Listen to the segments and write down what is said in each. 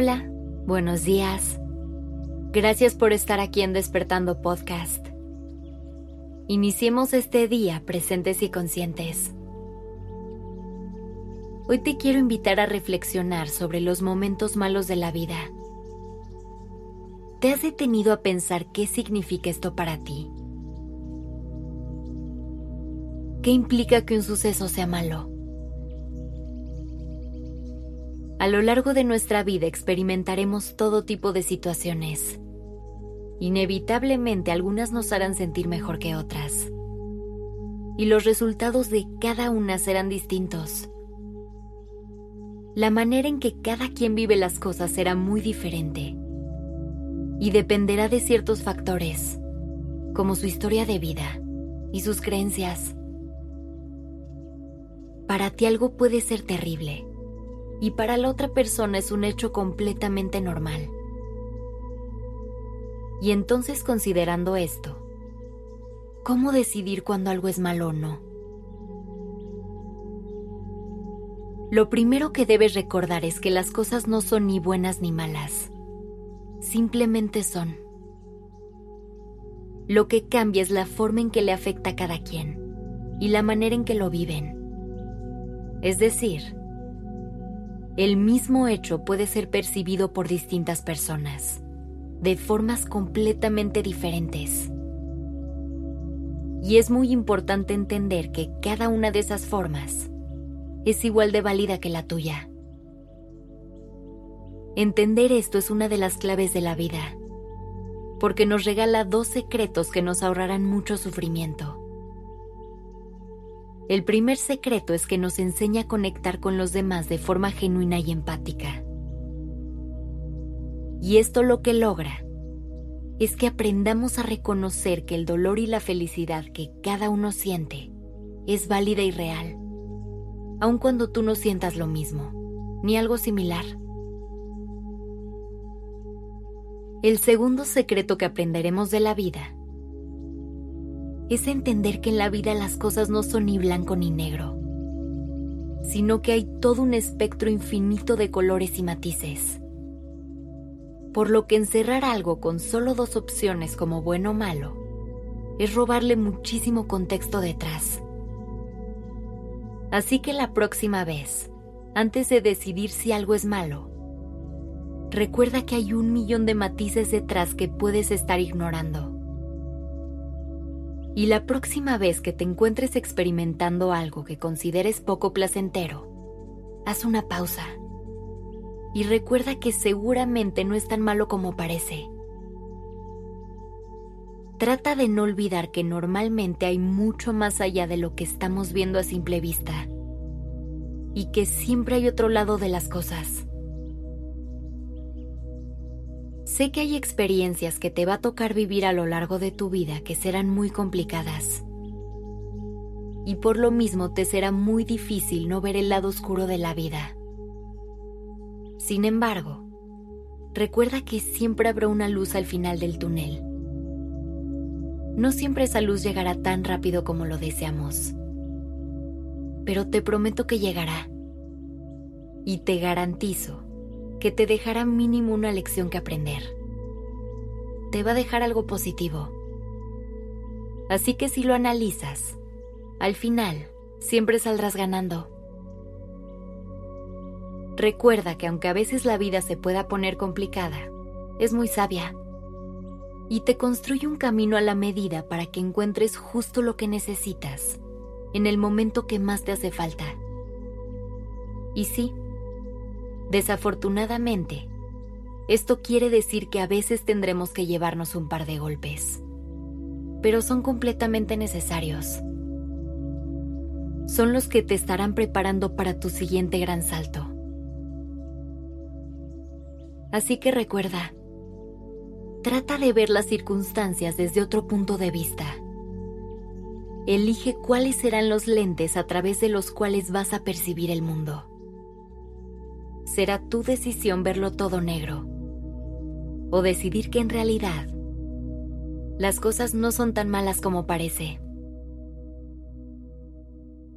Hola, buenos días. Gracias por estar aquí en Despertando Podcast. Iniciemos este día presentes y conscientes. Hoy te quiero invitar a reflexionar sobre los momentos malos de la vida. ¿Te has detenido a pensar qué significa esto para ti? ¿Qué implica que un suceso sea malo? A lo largo de nuestra vida experimentaremos todo tipo de situaciones. Inevitablemente algunas nos harán sentir mejor que otras. Y los resultados de cada una serán distintos. La manera en que cada quien vive las cosas será muy diferente. Y dependerá de ciertos factores, como su historia de vida y sus creencias. Para ti algo puede ser terrible y para la otra persona es un hecho completamente normal. Y entonces considerando esto, ¿cómo decidir cuando algo es malo o no? Lo primero que debes recordar es que las cosas no son ni buenas ni malas, simplemente son. Lo que cambia es la forma en que le afecta a cada quien y la manera en que lo viven. Es decir, el mismo hecho puede ser percibido por distintas personas, de formas completamente diferentes. Y es muy importante entender que cada una de esas formas es igual de válida que la tuya. Entender esto es una de las claves de la vida, porque nos regala dos secretos que nos ahorrarán mucho sufrimiento. El primer secreto es que nos enseña a conectar con los demás de forma genuina y empática. Y esto lo que logra es que aprendamos a reconocer que el dolor y la felicidad que cada uno siente es válida y real, aun cuando tú no sientas lo mismo, ni algo similar. El segundo secreto que aprenderemos de la vida es entender que en la vida las cosas no son ni blanco ni negro, sino que hay todo un espectro infinito de colores y matices. Por lo que encerrar algo con solo dos opciones como bueno o malo es robarle muchísimo contexto detrás. Así que la próxima vez, antes de decidir si algo es malo, recuerda que hay un millón de matices detrás que puedes estar ignorando. Y la próxima vez que te encuentres experimentando algo que consideres poco placentero, haz una pausa y recuerda que seguramente no es tan malo como parece. Trata de no olvidar que normalmente hay mucho más allá de lo que estamos viendo a simple vista y que siempre hay otro lado de las cosas. Sé que hay experiencias que te va a tocar vivir a lo largo de tu vida que serán muy complicadas. Y por lo mismo te será muy difícil no ver el lado oscuro de la vida. Sin embargo, recuerda que siempre habrá una luz al final del túnel. No siempre esa luz llegará tan rápido como lo deseamos, pero te prometo que llegará. Y te garantizo que te dejará mínimo una lección que aprender. Te va a dejar algo positivo. Así que si lo analizas, al final siempre saldrás ganando. Recuerda que aunque a veces la vida se pueda poner complicada, es muy sabia y te construye un camino a la medida para que encuentres justo lo que necesitas en el momento que más te hace falta. Y sí, Desafortunadamente, esto quiere decir que a veces tendremos que llevarnos un par de golpes, pero son completamente necesarios. Son los que te estarán preparando para tu siguiente gran salto. Así que recuerda, trata de ver las circunstancias desde otro punto de vista. Elige cuáles serán los lentes a través de los cuales vas a percibir el mundo será tu decisión verlo todo negro o decidir que en realidad las cosas no son tan malas como parece.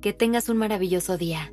Que tengas un maravilloso día.